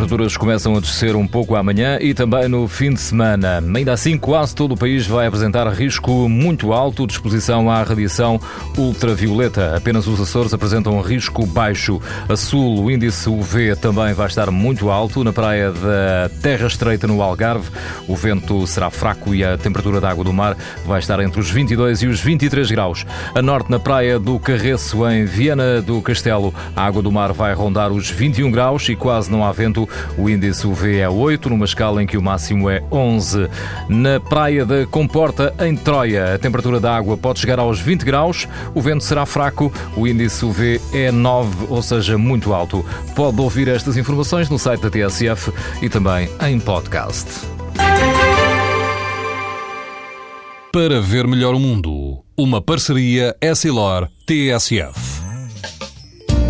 Temperaturas começam a descer um pouco amanhã e também no fim de semana. Ainda assim, quase todo o país vai apresentar risco muito alto de exposição à radiação ultravioleta. Apenas os Açores apresentam risco baixo. A sul, o índice UV também vai estar muito alto. Na praia da Terra Estreita, no Algarve, o vento será fraco e a temperatura da água do mar vai estar entre os 22 e os 23 graus. A norte, na praia do Carreço, em Viana do Castelo, a água do mar vai rondar os 21 graus e quase não há vento o índice UV é 8, numa escala em que o máximo é 11. Na praia da Comporta, em Troia, a temperatura da água pode chegar aos 20 graus, o vento será fraco, o índice UV é 9, ou seja, muito alto. Pode ouvir estas informações no site da TSF e também em podcast. Para ver melhor o mundo, uma parceria Essilor-TSF.